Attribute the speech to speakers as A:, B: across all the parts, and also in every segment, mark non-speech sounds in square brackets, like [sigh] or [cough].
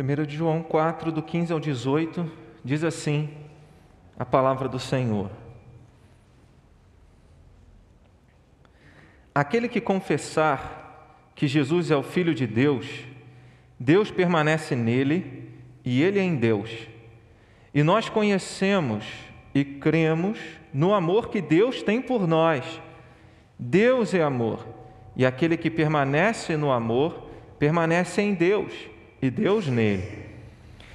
A: 1 de João 4, do 15 ao 18, diz assim a palavra do Senhor. Aquele que confessar que Jesus é o Filho de Deus, Deus permanece nele e ele é em Deus. E nós conhecemos e cremos no amor que Deus tem por nós. Deus é amor, e aquele que permanece no amor, permanece em Deus e Deus nele.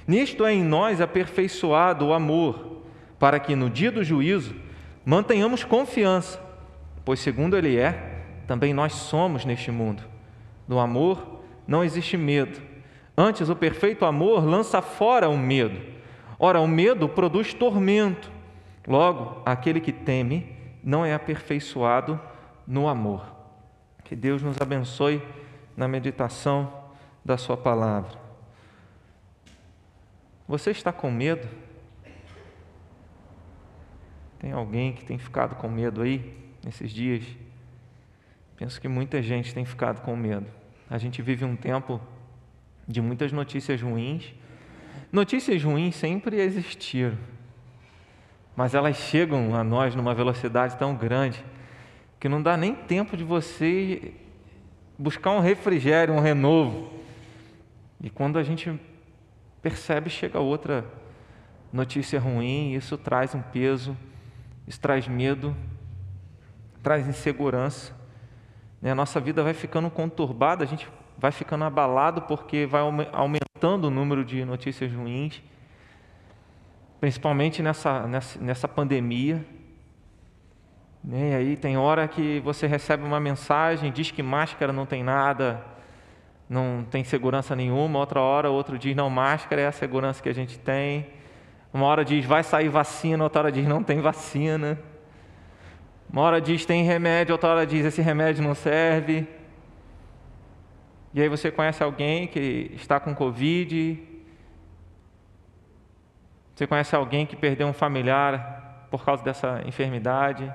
A: Nisto é em nós aperfeiçoado o amor, para que no dia do juízo mantenhamos confiança, pois segundo Ele é, também nós somos neste mundo. No amor não existe medo. Antes, o perfeito amor lança fora o medo. Ora, o medo produz tormento. Logo, aquele que teme não é aperfeiçoado no amor. Que Deus nos abençoe na meditação da Sua palavra. Você está com medo? Tem alguém que tem ficado com medo aí nesses dias? Penso que muita gente tem ficado com medo. A gente vive um tempo de muitas notícias ruins. Notícias ruins sempre existiram, mas elas chegam a nós numa velocidade tão grande que não dá nem tempo de você buscar um refrigério, um renovo. E quando a gente percebe, chega outra notícia ruim, isso traz um peso, isso traz medo, traz insegurança. Né? A nossa vida vai ficando conturbada, a gente vai ficando abalado porque vai aumentando o número de notícias ruins, principalmente nessa, nessa, nessa pandemia. Né? E aí tem hora que você recebe uma mensagem, diz que máscara não tem nada, não tem segurança nenhuma, outra hora outro diz não, máscara é a segurança que a gente tem. Uma hora diz vai sair vacina, outra hora diz não tem vacina. Uma hora diz tem remédio, outra hora diz esse remédio não serve. E aí você conhece alguém que está com Covid. Você conhece alguém que perdeu um familiar por causa dessa enfermidade.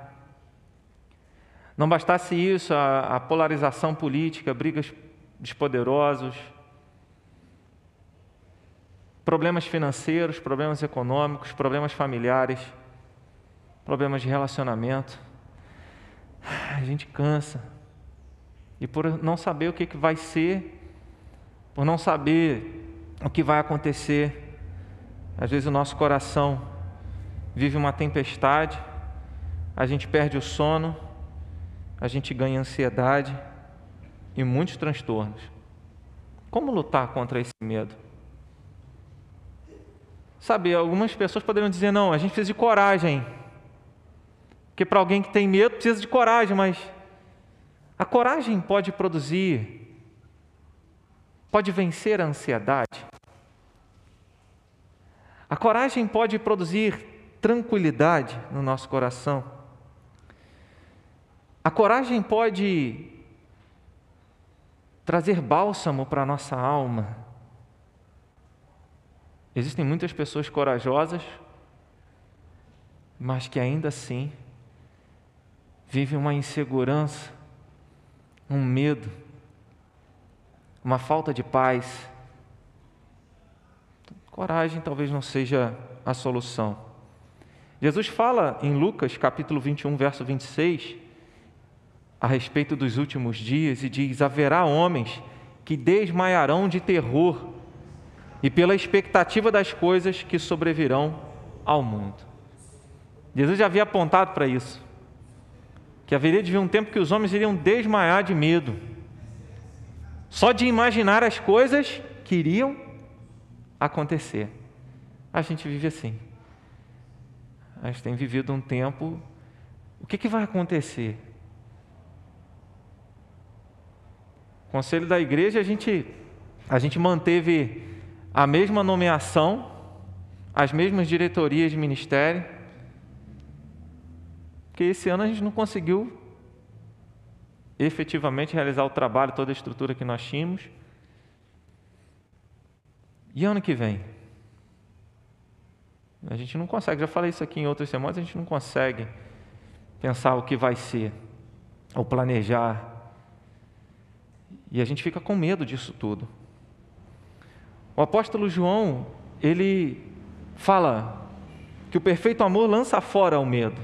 A: Não bastasse isso, a, a polarização política, brigas dos poderosos, problemas financeiros, problemas econômicos, problemas familiares, problemas de relacionamento. A gente cansa. E por não saber o que vai ser, por não saber o que vai acontecer, às vezes o nosso coração vive uma tempestade, a gente perde o sono, a gente ganha ansiedade e muitos transtornos. Como lutar contra esse medo? Sabe, algumas pessoas poderiam dizer: não, a gente precisa de coragem. Porque para alguém que tem medo precisa de coragem, mas a coragem pode produzir, pode vencer a ansiedade. A coragem pode produzir tranquilidade no nosso coração. A coragem pode trazer bálsamo para a nossa alma. Existem muitas pessoas corajosas, mas que ainda assim vivem uma insegurança, um medo, uma falta de paz. Coragem talvez não seja a solução. Jesus fala em Lucas capítulo 21, verso 26, a respeito dos últimos dias e diz: haverá homens que desmaiarão de terror e pela expectativa das coisas que sobrevirão ao mundo. Jesus já havia apontado para isso, que haveria de vir um tempo que os homens iriam desmaiar de medo, só de imaginar as coisas que iriam acontecer. A gente vive assim. A gente tem vivido um tempo. O que, que vai acontecer? Conselho da igreja, a gente, a gente manteve a mesma nomeação, as mesmas diretorias de ministério, porque esse ano a gente não conseguiu efetivamente realizar o trabalho, toda a estrutura que nós tínhamos. E ano que vem? A gente não consegue, já falei isso aqui em outras semanas, a gente não consegue pensar o que vai ser, ou planejar e a gente fica com medo disso tudo. O apóstolo João, ele fala que o perfeito amor lança fora o medo.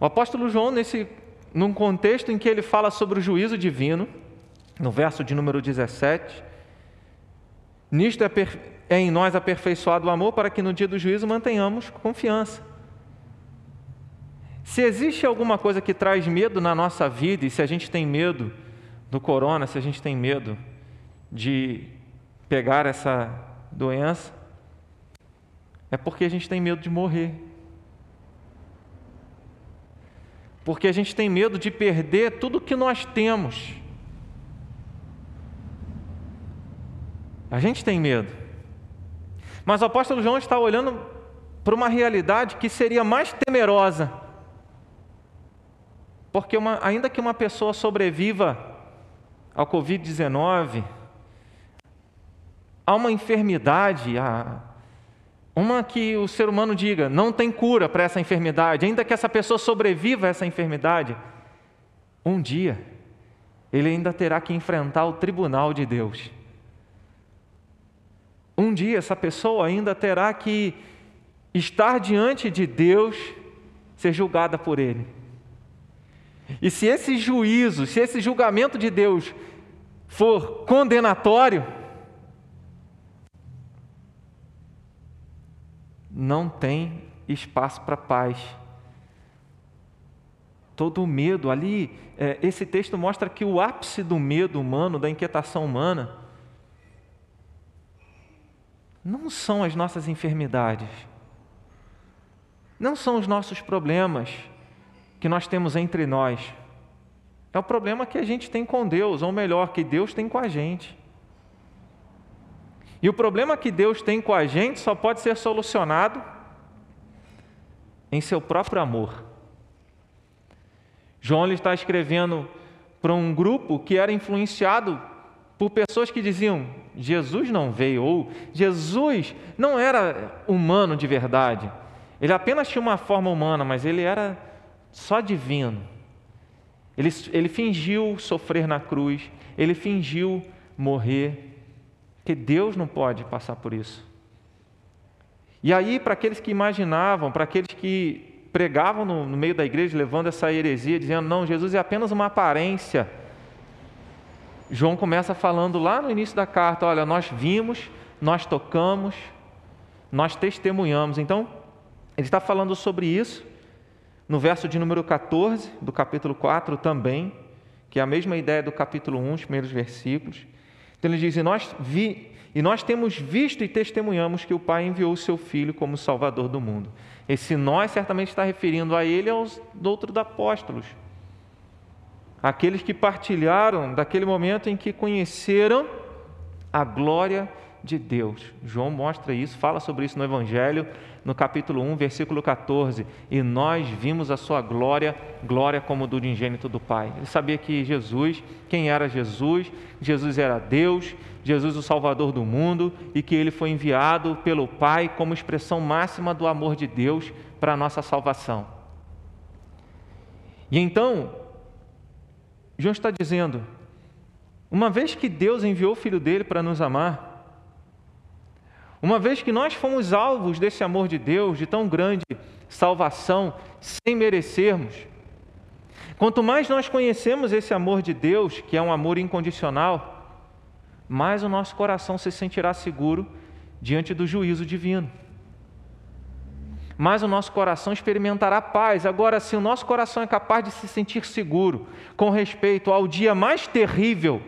A: O apóstolo João, nesse, num contexto em que ele fala sobre o juízo divino, no verso de número 17, nisto é, é em nós aperfeiçoado o amor para que no dia do juízo mantenhamos confiança. Se existe alguma coisa que traz medo na nossa vida, e se a gente tem medo do corona, se a gente tem medo de pegar essa doença, é porque a gente tem medo de morrer. Porque a gente tem medo de perder tudo que nós temos. A gente tem medo. Mas o apóstolo João está olhando para uma realidade que seria mais temerosa. Porque uma, ainda que uma pessoa sobreviva ao Covid-19, há uma enfermidade, uma que o ser humano diga, não tem cura para essa enfermidade, ainda que essa pessoa sobreviva a essa enfermidade, um dia ele ainda terá que enfrentar o tribunal de Deus. Um dia essa pessoa ainda terá que estar diante de Deus, ser julgada por Ele. E se esse juízo, se esse julgamento de Deus for condenatório, não tem espaço para paz. Todo o medo ali, é, esse texto mostra que o ápice do medo humano, da inquietação humana, não são as nossas enfermidades, não são os nossos problemas que nós temos entre nós, é o problema que a gente tem com Deus, ou melhor, que Deus tem com a gente. E o problema que Deus tem com a gente só pode ser solucionado em seu próprio amor. João está escrevendo para um grupo que era influenciado por pessoas que diziam: Jesus não veio, ou Jesus não era humano de verdade. Ele apenas tinha uma forma humana, mas ele era só divino. Ele, ele fingiu sofrer na cruz, ele fingiu morrer, que Deus não pode passar por isso. E aí, para aqueles que imaginavam, para aqueles que pregavam no, no meio da igreja, levando essa heresia, dizendo: não, Jesus é apenas uma aparência João começa falando lá no início da carta: olha, nós vimos, nós tocamos, nós testemunhamos. Então, ele está falando sobre isso no verso de número 14 do capítulo 4 também, que é a mesma ideia do capítulo 1, os primeiros versículos. Então ele diz: e nós, vi, e nós temos visto e testemunhamos que o Pai enviou o seu Filho como Salvador do mundo. Esse nós certamente está referindo a ele aos outros apóstolos aqueles que partilharam daquele momento em que conheceram a glória de Deus. João mostra isso, fala sobre isso no Evangelho, no capítulo 1, versículo 14. E nós vimos a sua glória, glória como do unigênito do Pai. Ele sabia que Jesus, quem era Jesus? Jesus era Deus, Jesus o Salvador do mundo e que ele foi enviado pelo Pai como expressão máxima do amor de Deus para a nossa salvação. E então, João está dizendo: uma vez que Deus enviou o Filho dele para nos amar, uma vez que nós fomos alvos desse amor de Deus, de tão grande salvação, sem merecermos, quanto mais nós conhecemos esse amor de Deus, que é um amor incondicional, mais o nosso coração se sentirá seguro diante do juízo divino mais o nosso coração experimentará paz. Agora, se o nosso coração é capaz de se sentir seguro com respeito ao dia mais terrível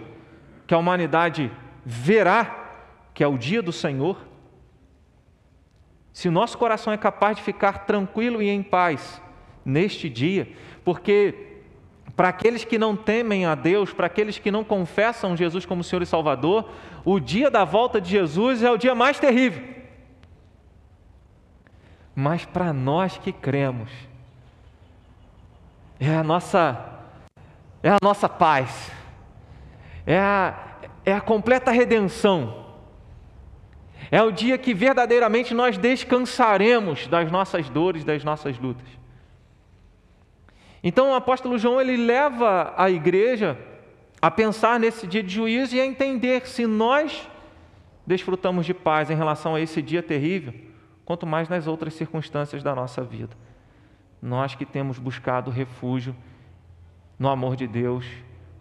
A: que a humanidade verá, que é o dia do Senhor, se o nosso coração é capaz de ficar tranquilo e em paz neste dia, porque para aqueles que não temem a Deus, para aqueles que não confessam Jesus como Senhor e Salvador, o dia da volta de Jesus é o dia mais terrível. Mas para nós que cremos, é a nossa, é a nossa paz, é a, é a completa redenção, é o dia que verdadeiramente nós descansaremos das nossas dores, das nossas lutas. Então o apóstolo João ele leva a igreja a pensar nesse dia de juízo e a entender se nós desfrutamos de paz em relação a esse dia terrível, quanto mais nas outras circunstâncias da nossa vida. Nós que temos buscado refúgio no amor de Deus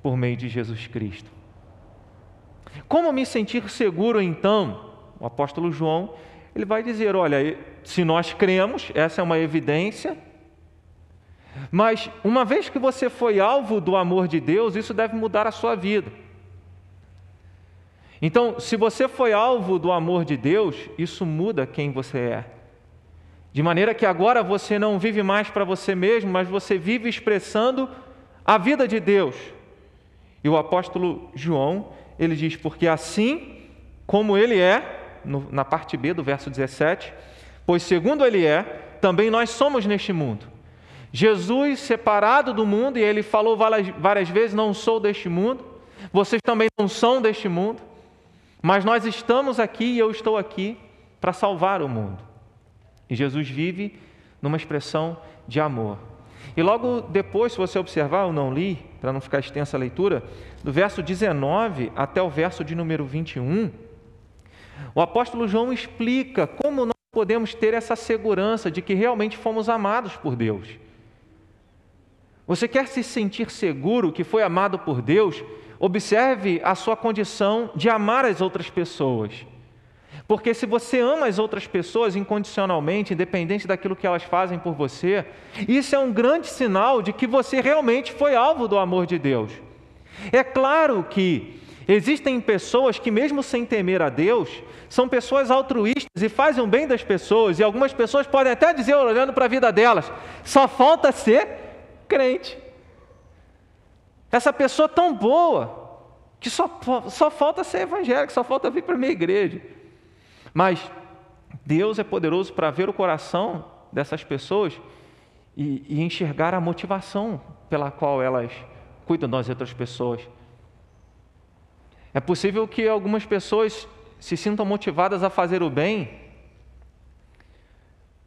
A: por meio de Jesus Cristo. Como me sentir seguro então? O apóstolo João, ele vai dizer, olha, se nós cremos, essa é uma evidência, mas uma vez que você foi alvo do amor de Deus, isso deve mudar a sua vida. Então, se você foi alvo do amor de Deus, isso muda quem você é. De maneira que agora você não vive mais para você mesmo, mas você vive expressando a vida de Deus. E o apóstolo João, ele diz: Porque assim como ele é, no, na parte B do verso 17, pois segundo ele é, também nós somos neste mundo. Jesus separado do mundo, e ele falou várias, várias vezes: Não sou deste mundo, vocês também não são deste mundo. Mas nós estamos aqui e eu estou aqui para salvar o mundo. E Jesus vive numa expressão de amor. E logo depois, se você observar, eu não li, para não ficar extensa a leitura, do verso 19 até o verso de número 21, o apóstolo João explica como nós podemos ter essa segurança de que realmente fomos amados por Deus. Você quer se sentir seguro que foi amado por Deus? Observe a sua condição de amar as outras pessoas. Porque se você ama as outras pessoas incondicionalmente, independente daquilo que elas fazem por você, isso é um grande sinal de que você realmente foi alvo do amor de Deus. É claro que existem pessoas que, mesmo sem temer a Deus, são pessoas altruístas e fazem o bem das pessoas, e algumas pessoas podem até dizer, olhando para a vida delas, só falta ser crente. Essa pessoa tão boa, que só, só falta ser evangélico, só falta vir para a minha igreja. Mas Deus é poderoso para ver o coração dessas pessoas e, e enxergar a motivação pela qual elas cuidam das outras pessoas. É possível que algumas pessoas se sintam motivadas a fazer o bem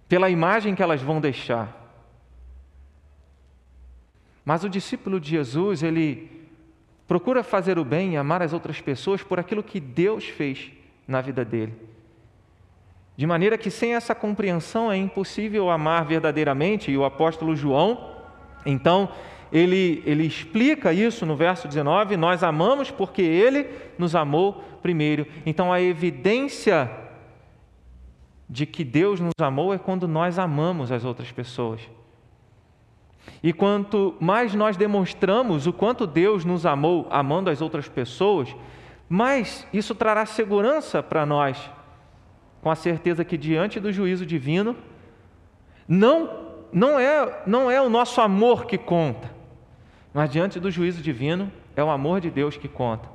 A: pela imagem que elas vão deixar. Mas o discípulo de Jesus, ele procura fazer o bem e amar as outras pessoas por aquilo que Deus fez na vida dele. De maneira que sem essa compreensão é impossível amar verdadeiramente, e o apóstolo João, então, ele, ele explica isso no verso 19: nós amamos porque ele nos amou primeiro. Então, a evidência de que Deus nos amou é quando nós amamos as outras pessoas. E quanto mais nós demonstramos o quanto Deus nos amou amando as outras pessoas, mais isso trará segurança para nós, com a certeza que diante do juízo divino, não, não, é, não é o nosso amor que conta, mas diante do juízo divino é o amor de Deus que conta.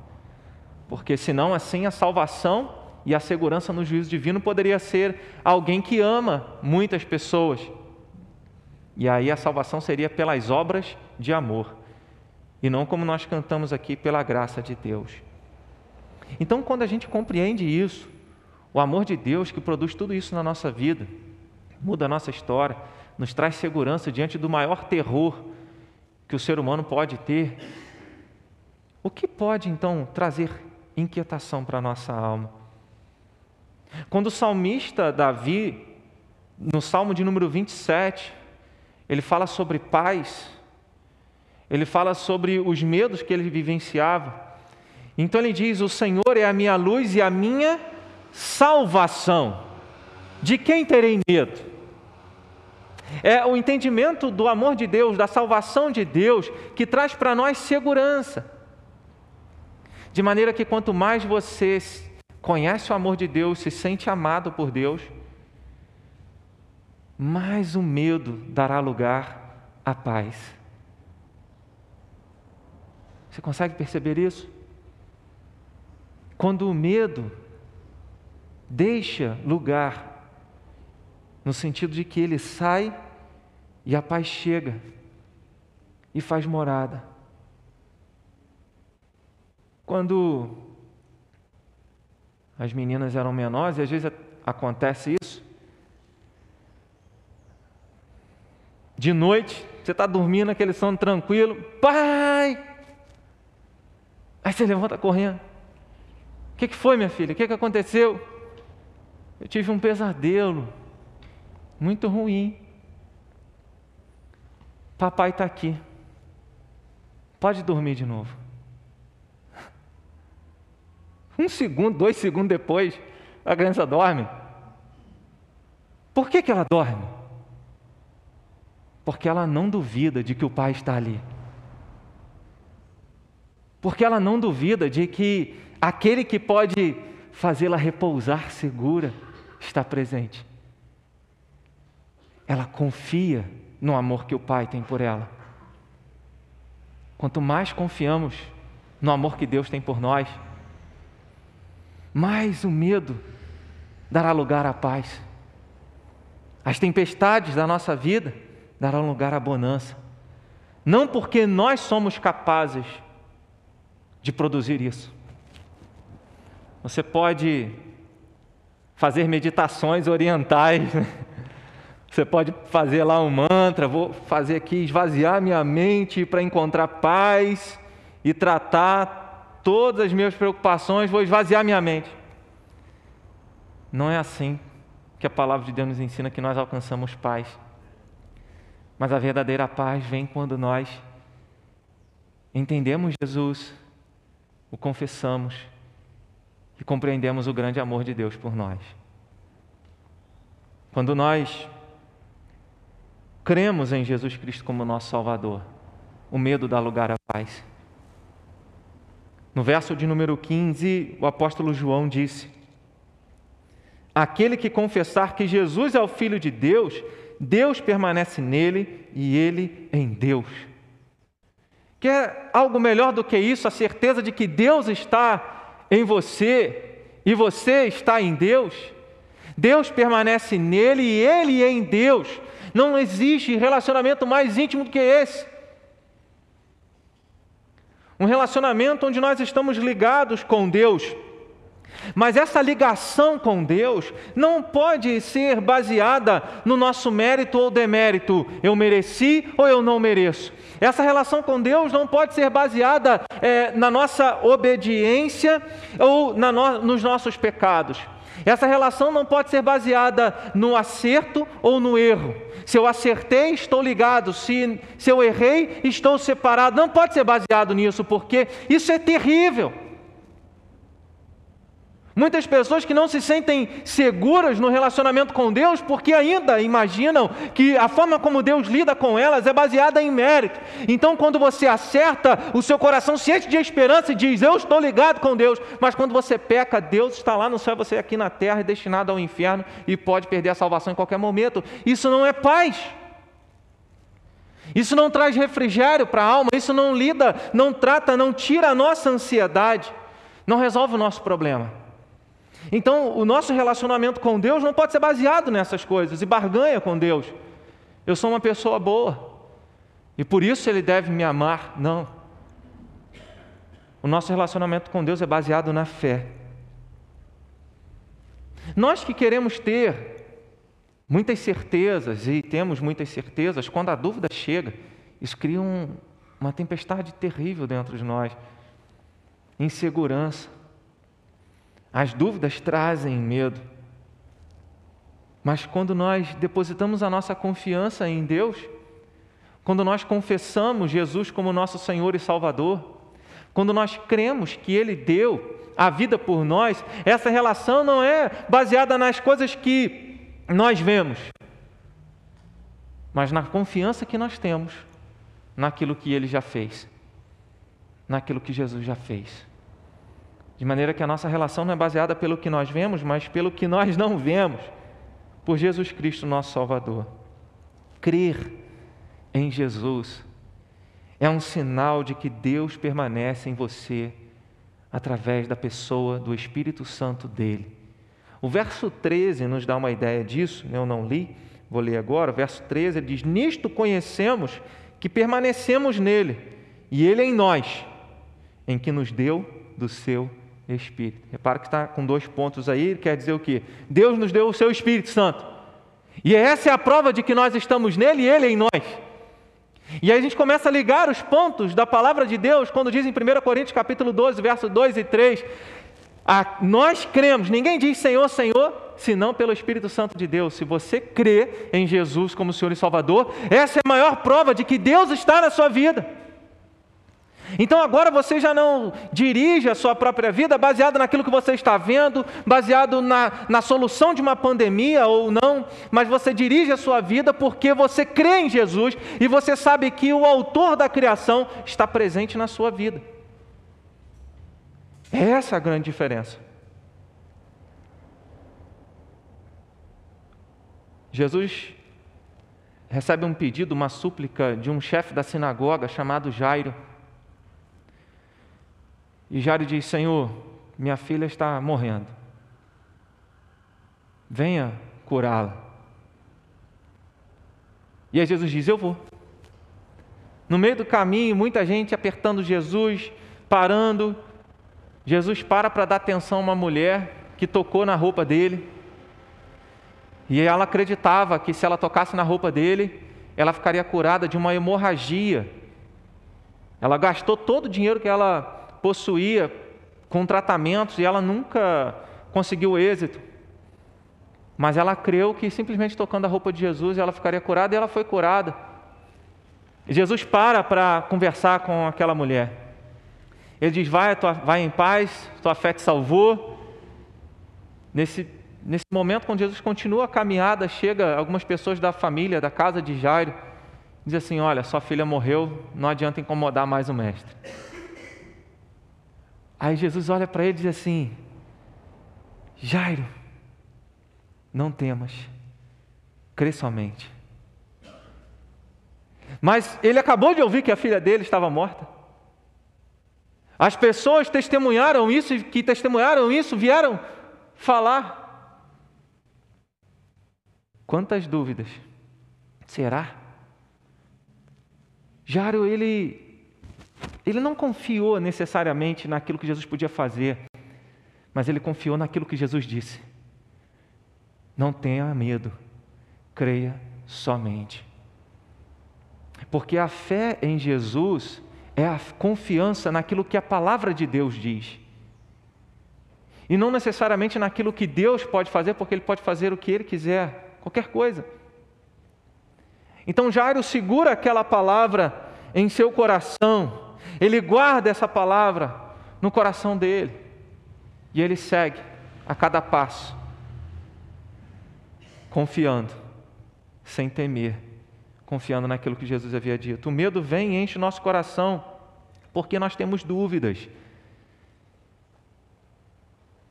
A: Porque senão, assim, a salvação e a segurança no juízo divino poderia ser alguém que ama muitas pessoas e aí a salvação seria pelas obras de amor, e não como nós cantamos aqui, pela graça de Deus. Então, quando a gente compreende isso, o amor de Deus que produz tudo isso na nossa vida, muda a nossa história, nos traz segurança diante do maior terror que o ser humano pode ter, o que pode então trazer inquietação para a nossa alma? Quando o salmista Davi, no salmo de número 27, ele fala sobre paz, ele fala sobre os medos que ele vivenciava. Então ele diz: O Senhor é a minha luz e a minha salvação. De quem terei medo? É o entendimento do amor de Deus, da salvação de Deus, que traz para nós segurança. De maneira que quanto mais você conhece o amor de Deus, se sente amado por Deus, mais o medo dará lugar à paz. Você consegue perceber isso? Quando o medo deixa lugar, no sentido de que ele sai e a paz chega e faz morada. Quando as meninas eram menores, e às vezes acontece isso, De noite, você está dormindo, aquele sono tranquilo, pai! Aí você levanta correndo. O que, que foi, minha filha? O que, que aconteceu? Eu tive um pesadelo muito ruim. Papai está aqui. Pode dormir de novo. [laughs] Um segundo, dois segundos depois, a criança dorme. Por que, que ela dorme? Porque ela não duvida de que o pai está ali. Porque ela não duvida de que aquele que pode fazê-la repousar segura está presente. Ela confia no amor que o pai tem por ela. Quanto mais confiamos no amor que Deus tem por nós, mais o medo dará lugar à paz. As tempestades da nossa vida darão lugar à bonança. Não porque nós somos capazes de produzir isso. Você pode fazer meditações orientais, né? Você pode fazer lá um mantra, vou fazer aqui, esvaziar minha mente para encontrar paz e tratar todas as minhas preocupações, vou esvaziar minha mente. Não é assim que a palavra de Deus nos ensina que nós alcançamos paz. Mas a verdadeira paz vem quando nós entendemos Jesus, o confessamos e compreendemos o grande amor de Deus por nós. Quando nós cremos em Jesus Cristo como nosso Salvador, o medo dá lugar à paz. No verso de número 15, o apóstolo João disse: Aquele que confessar que Jesus é o Filho de Deus, Deus permanece nele e ele em Deus. Quer algo melhor do que isso? A certeza de que Deus está em você e você está em Deus? Deus permanece nele e ele em Deus. Não existe relacionamento mais íntimo do que esse. Um relacionamento onde nós estamos ligados com Deus. Mas essa ligação com Deus não pode ser baseada no nosso mérito ou demérito. Eu mereci ou eu não mereço. Essa relação com Deus não pode ser baseada é, na nossa obediência ou no, nos nossos pecados. Essa relação não pode ser baseada no acerto ou no erro. Se eu acertei, estou ligado. Se, se eu errei, estou separado. Não pode ser baseado nisso, porque isso é terrível. Muitas pessoas que não se sentem seguras no relacionamento com Deus porque ainda imaginam que a forma como Deus lida com elas é baseada em mérito. Então, quando você acerta, o seu coração se enche de esperança e diz: Eu estou ligado com Deus. Mas quando você peca, Deus está lá no céu, você é aqui na terra e destinado ao inferno e pode perder a salvação em qualquer momento. Isso não é paz. Isso não traz refrigério para a alma, isso não lida, não trata, não tira a nossa ansiedade, não resolve o nosso problema. Então, o nosso relacionamento com Deus não pode ser baseado nessas coisas e barganha com Deus. Eu sou uma pessoa boa e por isso Ele deve me amar. Não. O nosso relacionamento com Deus é baseado na fé. Nós que queremos ter muitas certezas e temos muitas certezas, quando a dúvida chega, isso cria um, uma tempestade terrível dentro de nós insegurança. As dúvidas trazem medo. Mas quando nós depositamos a nossa confiança em Deus, quando nós confessamos Jesus como nosso Senhor e Salvador, quando nós cremos que Ele deu a vida por nós, essa relação não é baseada nas coisas que nós vemos, mas na confiança que nós temos naquilo que Ele já fez, naquilo que Jesus já fez. De maneira que a nossa relação não é baseada pelo que nós vemos, mas pelo que nós não vemos, por Jesus Cristo, nosso Salvador. Crer em Jesus é um sinal de que Deus permanece em você através da pessoa do Espírito Santo dele. O verso 13 nos dá uma ideia disso, eu não li, vou ler agora. O verso 13 diz: Nisto conhecemos que permanecemos nele, e ele em nós, em que nos deu do seu Espírito. Repara que está com dois pontos aí, quer dizer o quê? Deus nos deu o seu Espírito Santo. E essa é a prova de que nós estamos nele e ele em nós. E aí a gente começa a ligar os pontos da palavra de Deus quando diz em 1 Coríntios capítulo 12, verso 2 e 3, A, nós cremos, ninguém diz Senhor, Senhor, senão pelo Espírito Santo de Deus. Se você crê em Jesus como Senhor e Salvador, essa é a maior prova de que Deus está na sua vida. Então agora você já não dirige a sua própria vida baseado naquilo que você está vendo, baseado na, na solução de uma pandemia ou não, mas você dirige a sua vida porque você crê em Jesus e você sabe que o autor da criação está presente na sua vida. Essa é a grande diferença. Jesus recebe um pedido, uma súplica de um chefe da sinagoga chamado Jairo. E Jairo diz: Senhor, minha filha está morrendo. Venha curá-la. E aí Jesus diz: Eu vou. No meio do caminho, muita gente apertando Jesus, parando, Jesus para para dar atenção a uma mulher que tocou na roupa dele. E ela acreditava que se ela tocasse na roupa dele, ela ficaria curada de uma hemorragia. Ela gastou todo o dinheiro que ela possuía com tratamentos e ela nunca conseguiu êxito. Mas ela creu que simplesmente tocando a roupa de Jesus ela ficaria curada e ela foi curada. E Jesus para para conversar com aquela mulher. Ele diz: vai, tua, vai em paz, tua fé te salvou. Nesse, nesse momento, quando Jesus continua a caminhada, chega algumas pessoas da família, da casa de Jairo, diz assim: Olha, sua filha morreu, não adianta incomodar mais o mestre. Aí Jesus olha para ele e diz assim: Jairo, não temas, crê somente. Mas ele acabou de ouvir que a filha dele estava morta. As pessoas testemunharam isso que testemunharam isso vieram falar. Quantas dúvidas? Será? Jário, ele ele não confiou necessariamente naquilo que Jesus podia fazer, mas ele confiou naquilo que Jesus disse. Não tenha medo, creia somente. Porque a fé em Jesus é a confiança naquilo que a palavra de Deus diz. E não necessariamente naquilo que Deus pode fazer, porque Ele pode fazer o que Ele quiser, qualquer coisa. Então Jairo segura aquela palavra em seu coração, ele guarda essa palavra no coração dele, e ele segue a cada passo, confiando, sem temer confiando naquilo que Jesus havia dito. O medo vem e enche o nosso coração, porque nós temos dúvidas.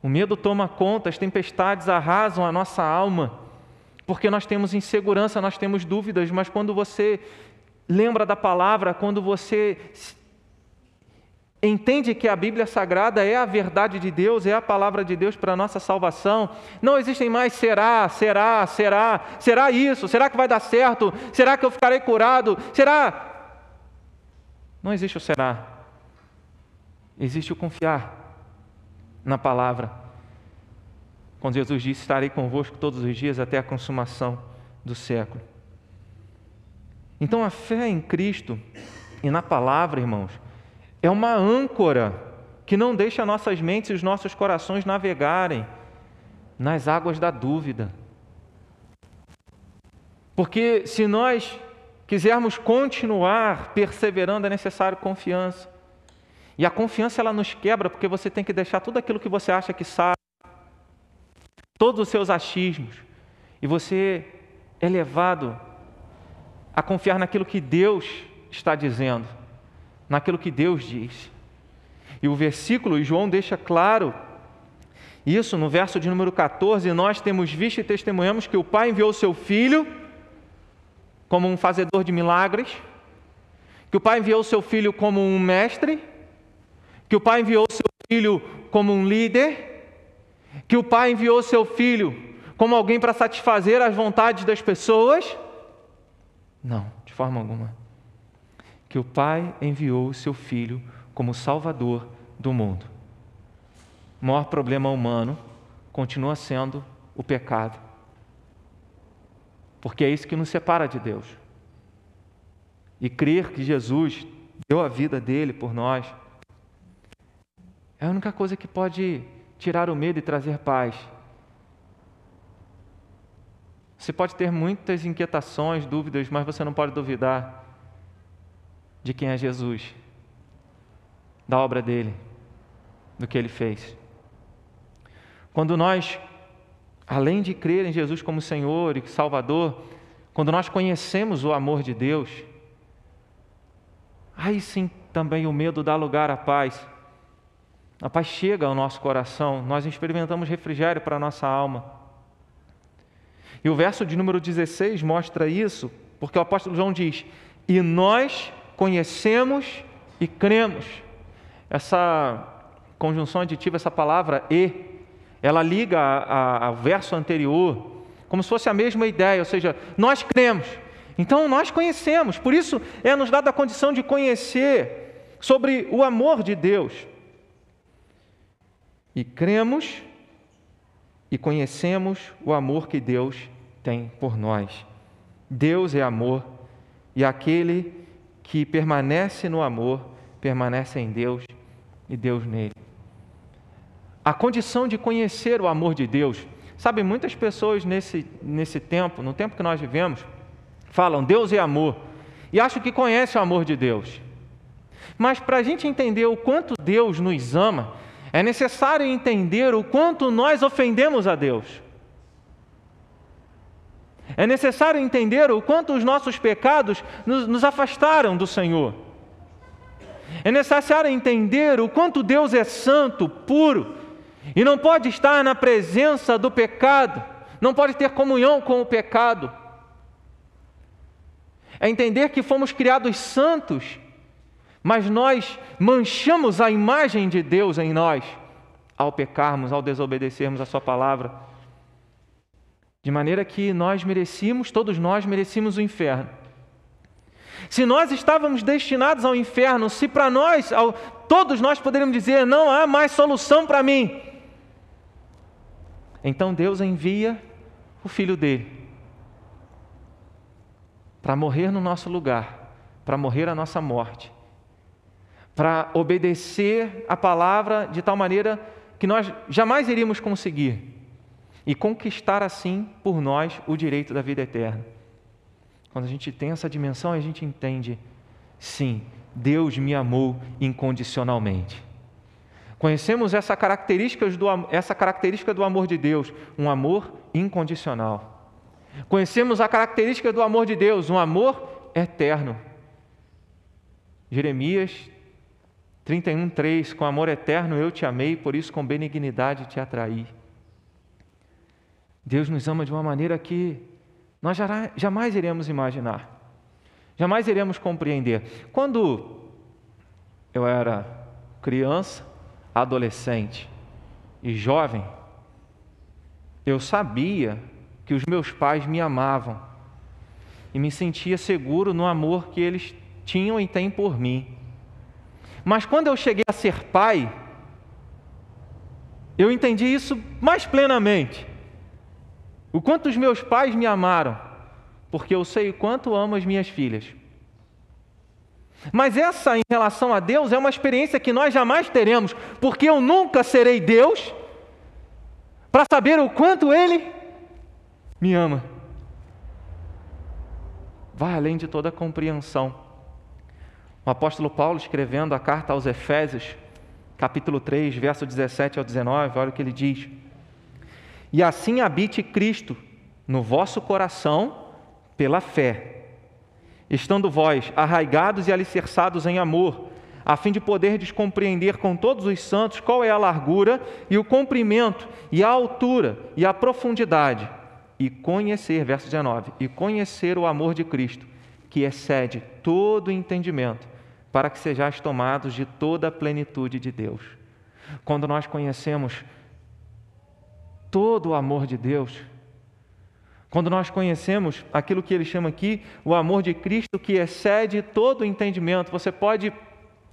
A: O medo toma conta, as tempestades arrasam a nossa alma, porque nós temos insegurança, nós temos dúvidas, mas quando você lembra da palavra, quando você entende que a Bíblia Sagrada é a verdade de Deus, é a palavra de Deus para a nossa salvação. Não existem mais será, será, será, será isso, será que vai dar certo, será que eu ficarei curado, será. Não existe o será, existe o confiar na palavra. Quando Jesus disse: Estarei convosco todos os dias até a consumação do século. Então a fé em Cristo e na palavra, irmãos, é uma âncora que não deixa nossas mentes e os nossos corações navegarem nas águas da dúvida. Porque se nós quisermos continuar perseverando, é necessário confiança. E a confiança ela nos quebra porque você tem que deixar tudo aquilo que você acha que sabe, todos os seus achismos, e você é levado a confiar naquilo que Deus está dizendo naquilo que Deus diz. E o versículo, João deixa claro isso no verso de número 14: Nós temos visto e testemunhamos que o Pai enviou seu Filho como um fazedor de milagres, que o Pai enviou seu Filho como um mestre, que o Pai enviou seu Filho como um líder, que o Pai enviou seu Filho como alguém para satisfazer as vontades das pessoas. Não, de forma alguma que o Pai enviou o seu Filho como Salvador do mundo. O maior problema humano continua sendo o pecado. Porque é isso que nos separa de Deus. E crer que Jesus deu a vida dele por nós é a única coisa que pode tirar o medo e trazer paz. Você pode ter muitas inquietações, dúvidas, mas você não pode duvidar de quem é Jesus, da obra dele, do que ele fez. Quando nós, além de crer em Jesus como Senhor e Salvador, quando nós conhecemos o amor de Deus, aí sim também o medo dá lugar à paz. A paz chega ao nosso coração, nós experimentamos refrigério para a nossa alma. E o verso de número 16 mostra isso, porque o apóstolo João diz: E nós conhecemos e cremos. Essa conjunção aditiva, essa palavra e, ela liga ao verso anterior, como se fosse a mesma ideia, ou seja, nós cremos, então nós conhecemos, por isso é nos dada a condição de conhecer sobre o amor de Deus. E cremos e conhecemos o amor que Deus tem por nós. Deus é amor e aquele que permanece no amor permanece em Deus e Deus nele. A condição de conhecer o amor de Deus. Sabe, muitas pessoas nesse, nesse tempo, no tempo que nós vivemos, falam Deus é amor e acham que conhecem o amor de Deus. Mas para a gente entender o quanto Deus nos ama, é necessário entender o quanto nós ofendemos a Deus. É necessário entender o quanto os nossos pecados nos, nos afastaram do Senhor. É necessário entender o quanto Deus é santo, puro, e não pode estar na presença do pecado, não pode ter comunhão com o pecado. É entender que fomos criados santos mas nós manchamos a imagem de Deus em nós ao pecarmos, ao desobedecermos a Sua palavra. De maneira que nós merecíamos, todos nós merecíamos o inferno. Se nós estávamos destinados ao inferno, se para nós, ao, todos nós poderíamos dizer, não há mais solução para mim, então Deus envia o Filho dele para morrer no nosso lugar, para morrer a nossa morte, para obedecer a palavra de tal maneira que nós jamais iríamos conseguir e conquistar assim por nós o direito da vida eterna. Quando a gente tem essa dimensão, a gente entende, sim, Deus me amou incondicionalmente. Conhecemos essa característica, do, essa característica do amor de Deus, um amor incondicional. Conhecemos a característica do amor de Deus, um amor eterno. Jeremias 31:3 Com amor eterno eu te amei, por isso com benignidade te atraí. Deus nos ama de uma maneira que nós jamais iremos imaginar, jamais iremos compreender. Quando eu era criança, adolescente e jovem, eu sabia que os meus pais me amavam e me sentia seguro no amor que eles tinham e têm por mim. Mas quando eu cheguei a ser pai, eu entendi isso mais plenamente. O quanto os meus pais me amaram, porque eu sei o quanto amo as minhas filhas. Mas essa, em relação a Deus, é uma experiência que nós jamais teremos, porque eu nunca serei Deus para saber o quanto Ele me ama. Vai além de toda compreensão. O apóstolo Paulo, escrevendo a carta aos Efésios, capítulo 3, verso 17 ao 19, olha o que ele diz: E assim habite Cristo no vosso coração pela fé, estando vós arraigados e alicerçados em amor, a fim de poderdes compreender com todos os santos qual é a largura e o comprimento e a altura e a profundidade, e conhecer, verso 19, e conhecer o amor de Cristo, que excede todo entendimento para que sejais tomados de toda a plenitude de Deus. Quando nós conhecemos todo o amor de Deus, quando nós conhecemos aquilo que ele chama aqui, o amor de Cristo que excede todo o entendimento, você pode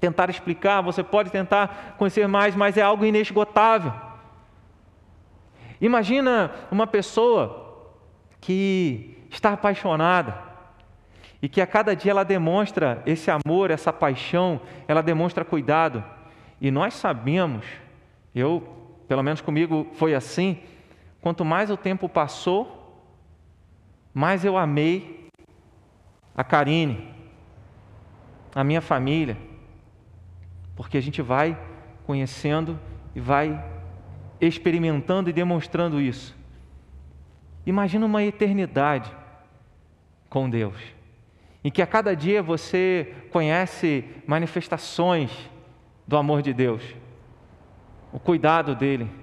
A: tentar explicar, você pode tentar conhecer mais, mas é algo inesgotável. Imagina uma pessoa que está apaixonada, e que a cada dia ela demonstra esse amor, essa paixão, ela demonstra cuidado. E nós sabemos, eu pelo menos comigo foi assim, quanto mais o tempo passou, mais eu amei a Karine, a minha família, porque a gente vai conhecendo e vai experimentando e demonstrando isso. Imagina uma eternidade com Deus, em que a cada dia você conhece manifestações do amor de Deus, o cuidado dele.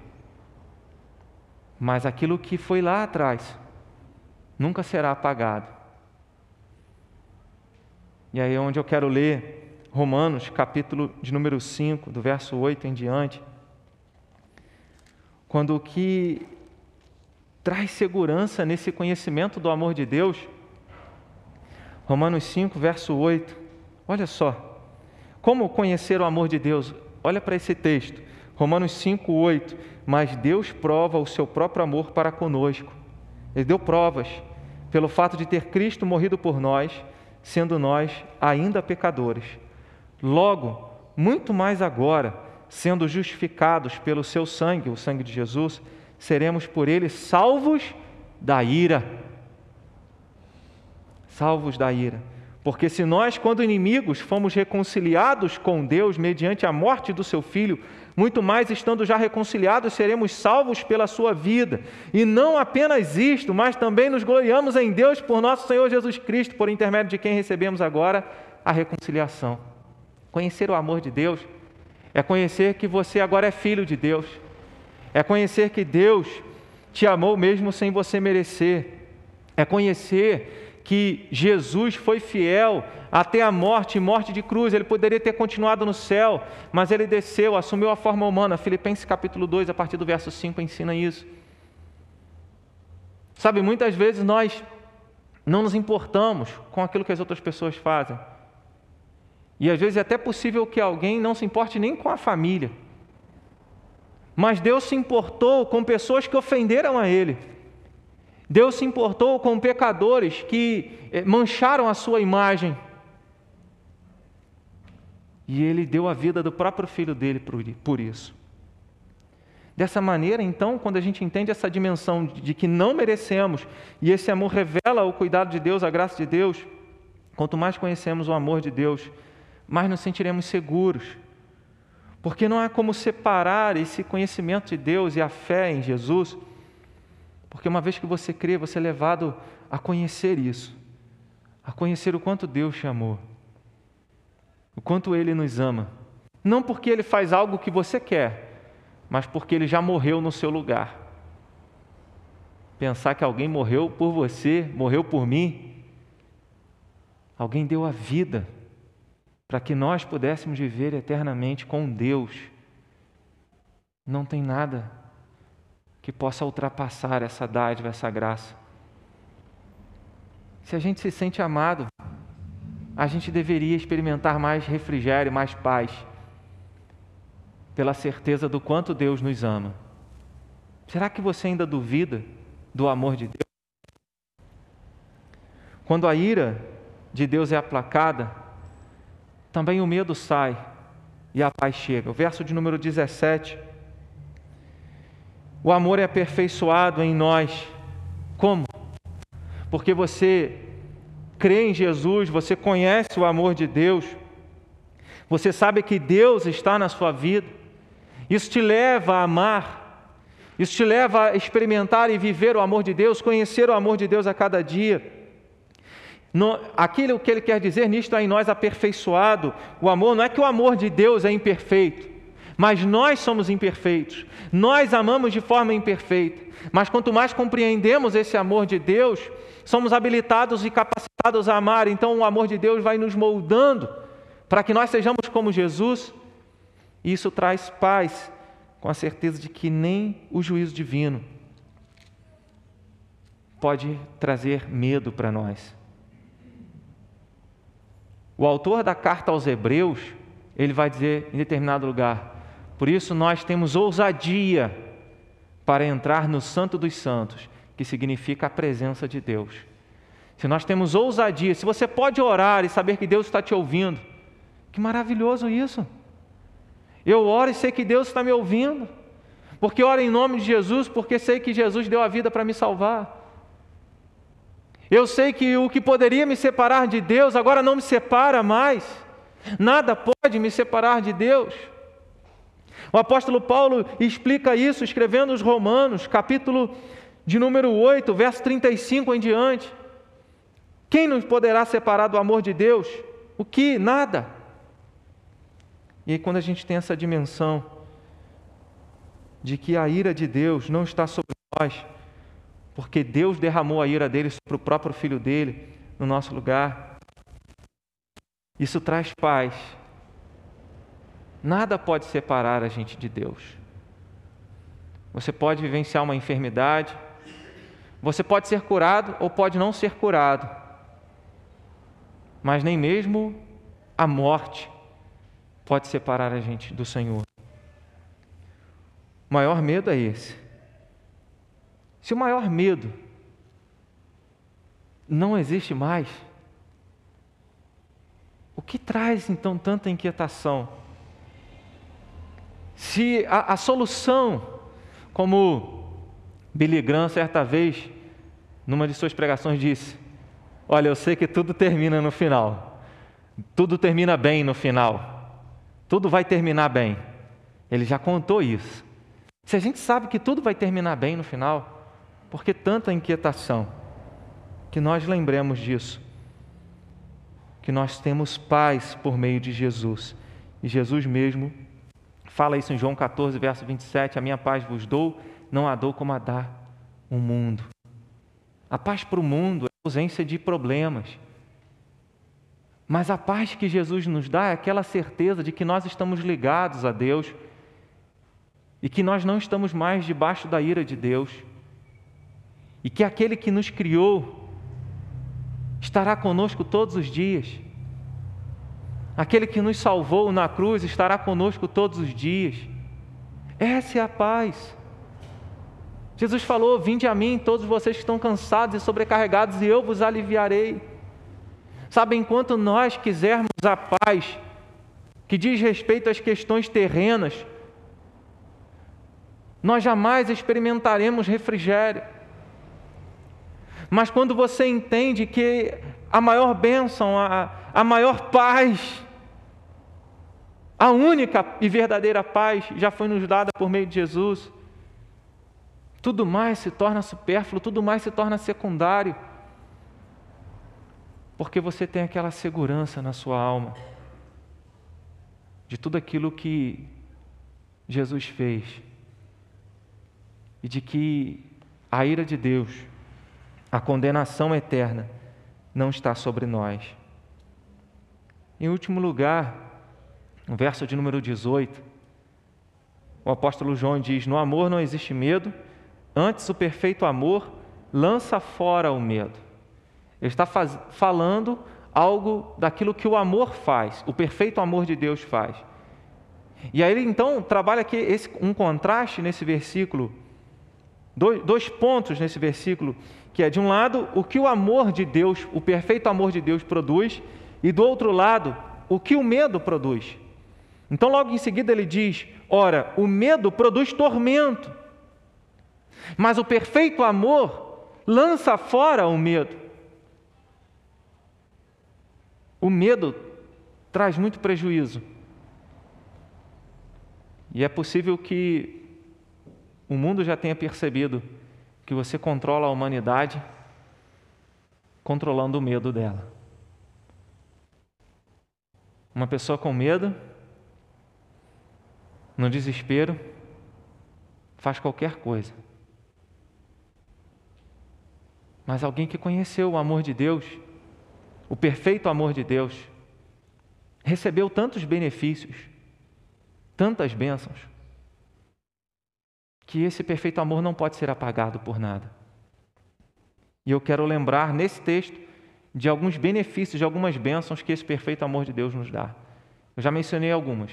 A: Mas aquilo que foi lá atrás nunca será apagado. E aí é onde eu quero ler Romanos, capítulo de número 5, do verso 8 em diante. Quando o que traz segurança nesse conhecimento do amor de Deus, Romanos 5, verso 8. Olha só. Como conhecer o amor de Deus? Olha para esse texto. Romanos 5, 8. Mas Deus prova o seu próprio amor para conosco. Ele deu provas pelo fato de ter Cristo morrido por nós, sendo nós ainda pecadores. Logo, muito mais agora, sendo justificados pelo seu sangue, o sangue de Jesus, seremos por ele salvos da ira. Salvos da ira. Porque se nós, quando inimigos, fomos reconciliados com Deus mediante a morte do seu filho, muito mais estando já reconciliados, seremos salvos pela sua vida. E não apenas isto, mas também nos gloriamos em Deus por nosso Senhor Jesus Cristo, por intermédio de quem recebemos agora a reconciliação. Conhecer o amor de Deus é conhecer que você agora é filho de Deus, é conhecer que Deus te amou mesmo sem você merecer, é conhecer que Jesus foi fiel até a morte morte de cruz. Ele poderia ter continuado no céu, mas ele desceu, assumiu a forma humana. Filipenses capítulo 2, a partir do verso 5, ensina isso. Sabe, muitas vezes nós não nos importamos com aquilo que as outras pessoas fazem. E às vezes é até possível que alguém não se importe nem com a família. Mas Deus se importou com pessoas que ofenderam a Ele. Deus se importou com pecadores que eh, mancharam a sua imagem. E ele deu a vida do próprio filho dele por isso. Dessa maneira, então, quando a gente entende essa dimensão de que não merecemos, e esse amor revela o cuidado de Deus, a graça de Deus, quanto mais conhecemos o amor de Deus, mais nos sentiremos seguros. Porque não há como separar esse conhecimento de Deus e a fé em Jesus porque uma vez que você crê, você é levado a conhecer isso, a conhecer o quanto Deus te amou, o quanto Ele nos ama. Não porque Ele faz algo que você quer, mas porque Ele já morreu no seu lugar. Pensar que alguém morreu por você, morreu por mim, alguém deu a vida para que nós pudéssemos viver eternamente com Deus. Não tem nada que possa ultrapassar essa dádiva, essa graça. Se a gente se sente amado, a gente deveria experimentar mais refrigério, mais paz, pela certeza do quanto Deus nos ama. Será que você ainda duvida do amor de Deus? Quando a ira de Deus é aplacada, também o medo sai e a paz chega. O verso de número 17 o amor é aperfeiçoado em nós. Como? Porque você crê em Jesus, você conhece o amor de Deus, você sabe que Deus está na sua vida, isso te leva a amar, isso te leva a experimentar e viver o amor de Deus, conhecer o amor de Deus a cada dia. No, aquilo que ele quer dizer nisto é em nós aperfeiçoado. O amor não é que o amor de Deus é imperfeito, mas nós somos imperfeitos, nós amamos de forma imperfeita. Mas quanto mais compreendemos esse amor de Deus, somos habilitados e capacitados a amar. Então o amor de Deus vai nos moldando para que nós sejamos como Jesus. E isso traz paz, com a certeza de que nem o juízo divino pode trazer medo para nós. O autor da carta aos Hebreus, ele vai dizer em determinado lugar: por isso nós temos ousadia para entrar no Santo dos Santos, que significa a presença de Deus. Se nós temos ousadia, se você pode orar e saber que Deus está te ouvindo, que maravilhoso isso! Eu oro e sei que Deus está me ouvindo, Porque oro em nome de Jesus, porque sei que Jesus deu a vida para me salvar. Eu sei que o que poderia me separar de Deus agora não me separa mais. Nada pode me separar de Deus. O apóstolo Paulo explica isso escrevendo os Romanos, capítulo de número 8, verso 35 em diante. Quem nos poderá separar do amor de Deus? O que? Nada. E aí, quando a gente tem essa dimensão de que a ira de Deus não está sobre nós, porque Deus derramou a ira dele sobre o próprio filho dele no nosso lugar, isso traz paz. Nada pode separar a gente de Deus. Você pode vivenciar uma enfermidade, você pode ser curado ou pode não ser curado, mas nem mesmo a morte pode separar a gente do Senhor. O maior medo é esse. Se o maior medo não existe mais, o que traz então tanta inquietação? Se a, a solução, como Billy Graham, certa vez, numa de suas pregações, disse: Olha, eu sei que tudo termina no final, tudo termina bem no final, tudo vai terminar bem. Ele já contou isso. Se a gente sabe que tudo vai terminar bem no final, por que tanta inquietação? Que nós lembremos disso. Que nós temos paz por meio de Jesus. E Jesus mesmo fala isso em João 14, verso 27, a minha paz vos dou, não a dou como a dá o mundo. A paz para o mundo é a ausência de problemas. Mas a paz que Jesus nos dá é aquela certeza de que nós estamos ligados a Deus e que nós não estamos mais debaixo da ira de Deus e que aquele que nos criou estará conosco todos os dias. Aquele que nos salvou na cruz estará conosco todos os dias. Essa é a paz. Jesus falou: Vinde a mim, todos vocês que estão cansados e sobrecarregados, e eu vos aliviarei. Sabe, enquanto nós quisermos a paz que diz respeito às questões terrenas, nós jamais experimentaremos refrigério. Mas quando você entende que a maior bênção, a, a maior paz, a única e verdadeira paz já foi nos dada por meio de Jesus, tudo mais se torna supérfluo, tudo mais se torna secundário, porque você tem aquela segurança na sua alma de tudo aquilo que Jesus fez e de que a ira de Deus a condenação eterna não está sobre nós. Em último lugar, no verso de número 18, o apóstolo João diz: No amor não existe medo, antes o perfeito amor lança fora o medo. Ele está faz, falando algo daquilo que o amor faz, o perfeito amor de Deus faz. E aí ele então trabalha aqui esse, um contraste nesse versículo, dois, dois pontos nesse versículo que é de um lado o que o amor de Deus, o perfeito amor de Deus produz, e do outro lado o que o medo produz. Então, logo em seguida, ele diz: ora, o medo produz tormento, mas o perfeito amor lança fora o medo. O medo traz muito prejuízo. E é possível que o mundo já tenha percebido que você controla a humanidade controlando o medo dela. Uma pessoa com medo, no desespero, faz qualquer coisa. Mas alguém que conheceu o amor de Deus, o perfeito amor de Deus, recebeu tantos benefícios, tantas bênçãos, que esse perfeito amor não pode ser apagado por nada. E eu quero lembrar nesse texto de alguns benefícios, de algumas bênçãos que esse perfeito amor de Deus nos dá. Eu já mencionei algumas.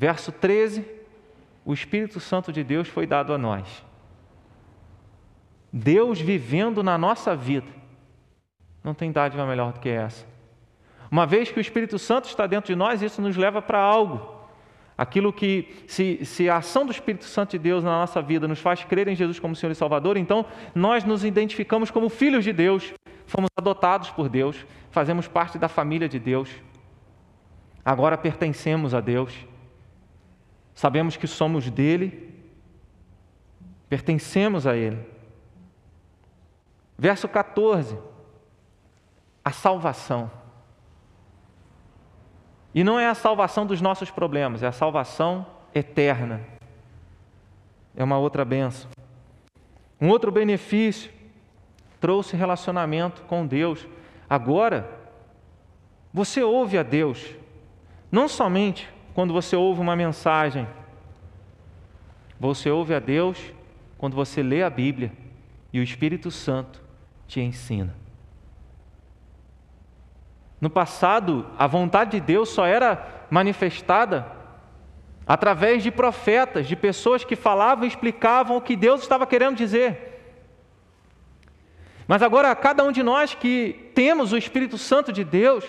A: Verso 13: o Espírito Santo de Deus foi dado a nós. Deus vivendo na nossa vida. Não tem dádiva melhor do que essa. Uma vez que o Espírito Santo está dentro de nós, isso nos leva para algo. aquilo que, se, se a ação do Espírito Santo de Deus na nossa vida nos faz crer em Jesus como Senhor e Salvador, então nós nos identificamos como filhos de Deus, fomos adotados por Deus, fazemos parte da família de Deus, agora pertencemos a Deus, sabemos que somos dele, pertencemos a Ele. Verso 14, a salvação. E não é a salvação dos nossos problemas, é a salvação eterna. É uma outra benção. Um outro benefício trouxe relacionamento com Deus. Agora, você ouve a Deus, não somente quando você ouve uma mensagem, você ouve a Deus quando você lê a Bíblia e o Espírito Santo te ensina. No passado, a vontade de Deus só era manifestada através de profetas, de pessoas que falavam e explicavam o que Deus estava querendo dizer. Mas agora, cada um de nós que temos o Espírito Santo de Deus,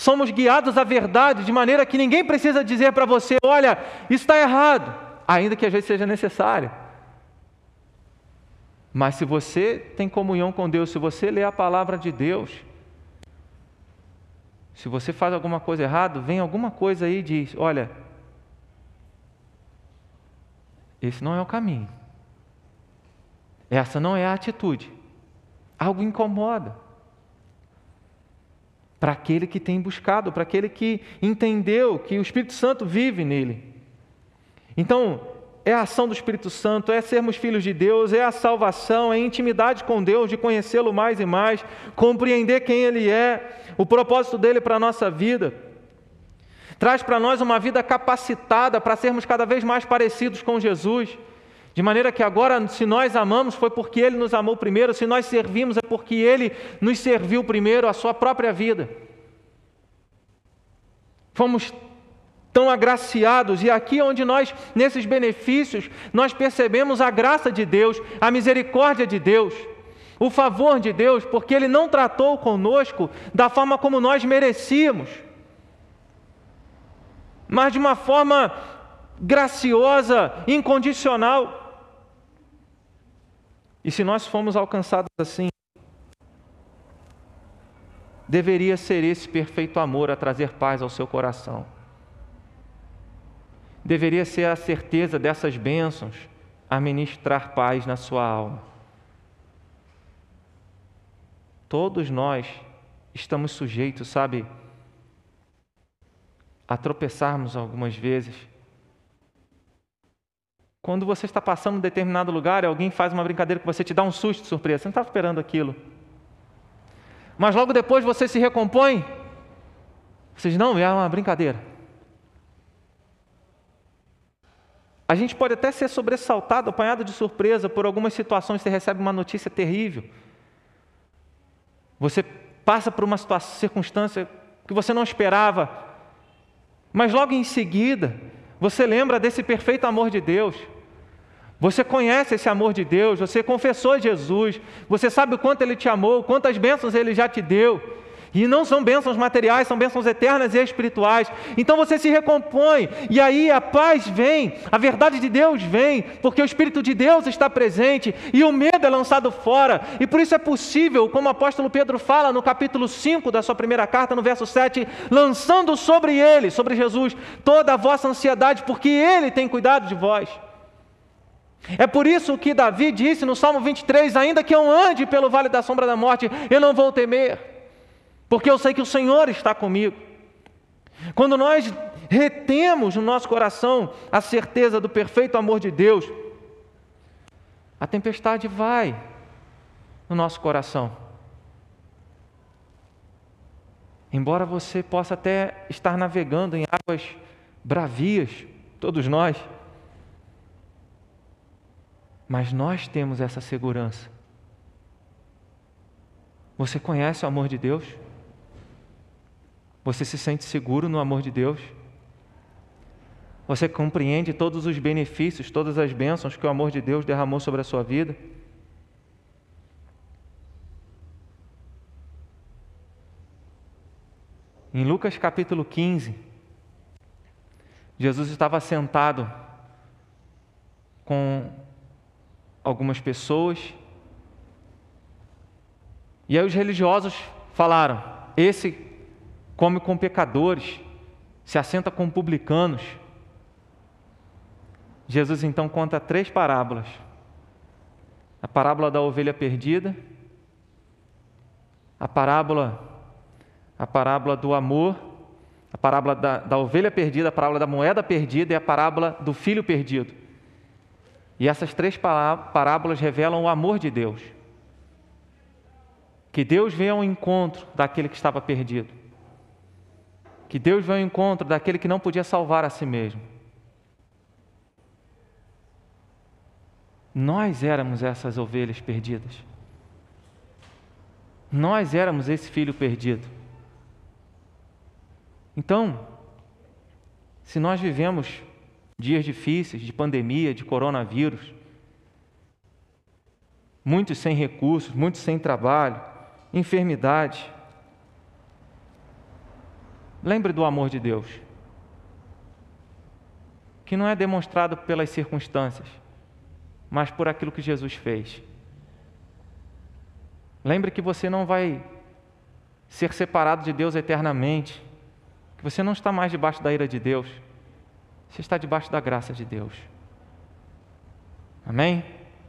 A: somos guiados à verdade, de maneira que ninguém precisa dizer para você: olha, isso está errado, ainda que às vezes seja necessário. Mas se você tem comunhão com Deus, se você lê a palavra de Deus, se você faz alguma coisa errada, vem alguma coisa aí e diz: olha, esse não é o caminho. Essa não é a atitude. Algo incomoda. Para aquele que tem buscado, para aquele que entendeu que o Espírito Santo vive nele. Então, é a ação do Espírito Santo, é sermos filhos de Deus, é a salvação, é a intimidade com Deus, de conhecê-lo mais e mais, compreender quem Ele é, o propósito dele para a nossa vida. Traz para nós uma vida capacitada para sermos cada vez mais parecidos com Jesus. De maneira que agora, se nós amamos, foi porque Ele nos amou primeiro, se nós servimos, é porque Ele nos serviu primeiro a Sua própria vida. Fomos tão agraciados, e aqui onde nós, nesses benefícios, nós percebemos a graça de Deus, a misericórdia de Deus, o favor de Deus, porque Ele não tratou conosco da forma como nós merecíamos, mas de uma forma graciosa, incondicional. E se nós fomos alcançados assim, deveria ser esse perfeito amor a trazer paz ao seu coração deveria ser a certeza dessas bênçãos a ministrar paz na sua alma. Todos nós estamos sujeitos, sabe, a tropeçarmos algumas vezes. Quando você está passando em determinado lugar e alguém faz uma brincadeira que você te dá um susto de surpresa, você não estava esperando aquilo. Mas logo depois você se recompõe. Você diz, não, é uma brincadeira. A gente pode até ser sobressaltado, apanhado de surpresa por algumas situações, você recebe uma notícia terrível. Você passa por uma situação, circunstância que você não esperava, mas logo em seguida, você lembra desse perfeito amor de Deus. Você conhece esse amor de Deus, você confessou Jesus, você sabe o quanto Ele te amou, quantas bênçãos Ele já te deu. E não são bênçãos materiais, são bênçãos eternas e espirituais. Então você se recompõe, e aí a paz vem, a verdade de Deus vem, porque o Espírito de Deus está presente e o medo é lançado fora. E por isso é possível, como o apóstolo Pedro fala no capítulo 5 da sua primeira carta, no verso 7, lançando sobre ele, sobre Jesus, toda a vossa ansiedade, porque ele tem cuidado de vós. É por isso que Davi disse no Salmo 23: Ainda que eu ande pelo vale da sombra da morte, eu não vou temer porque eu sei que o Senhor está comigo. Quando nós retemos no nosso coração a certeza do perfeito amor de Deus, a tempestade vai no nosso coração. Embora você possa até estar navegando em águas bravias, todos nós, mas nós temos essa segurança. Você conhece o amor de Deus? Você se sente seguro no amor de Deus? Você compreende todos os benefícios, todas as bênçãos que o amor de Deus derramou sobre a sua vida? Em Lucas capítulo 15, Jesus estava sentado com algumas pessoas. E aí os religiosos falaram: esse come com pecadores, se assenta com publicanos. Jesus então conta três parábolas: a parábola da ovelha perdida, a parábola, a parábola do amor, a parábola da, da ovelha perdida, a parábola da moeda perdida e a parábola do filho perdido. E essas três parábolas revelam o amor de Deus. Que Deus veio ao encontro daquele que estava perdido. Que Deus veio ao encontro daquele que não podia salvar a si mesmo. Nós éramos essas ovelhas perdidas. Nós éramos esse filho perdido. Então, se nós vivemos dias difíceis de pandemia, de coronavírus, muitos sem recursos, muitos sem trabalho, enfermidade, lembre do amor de Deus, que não é demonstrado pelas circunstâncias, mas por aquilo que Jesus fez. Lembre que você não vai ser separado de Deus eternamente, que você não está mais debaixo da ira de Deus, você está debaixo da graça de Deus. Amém?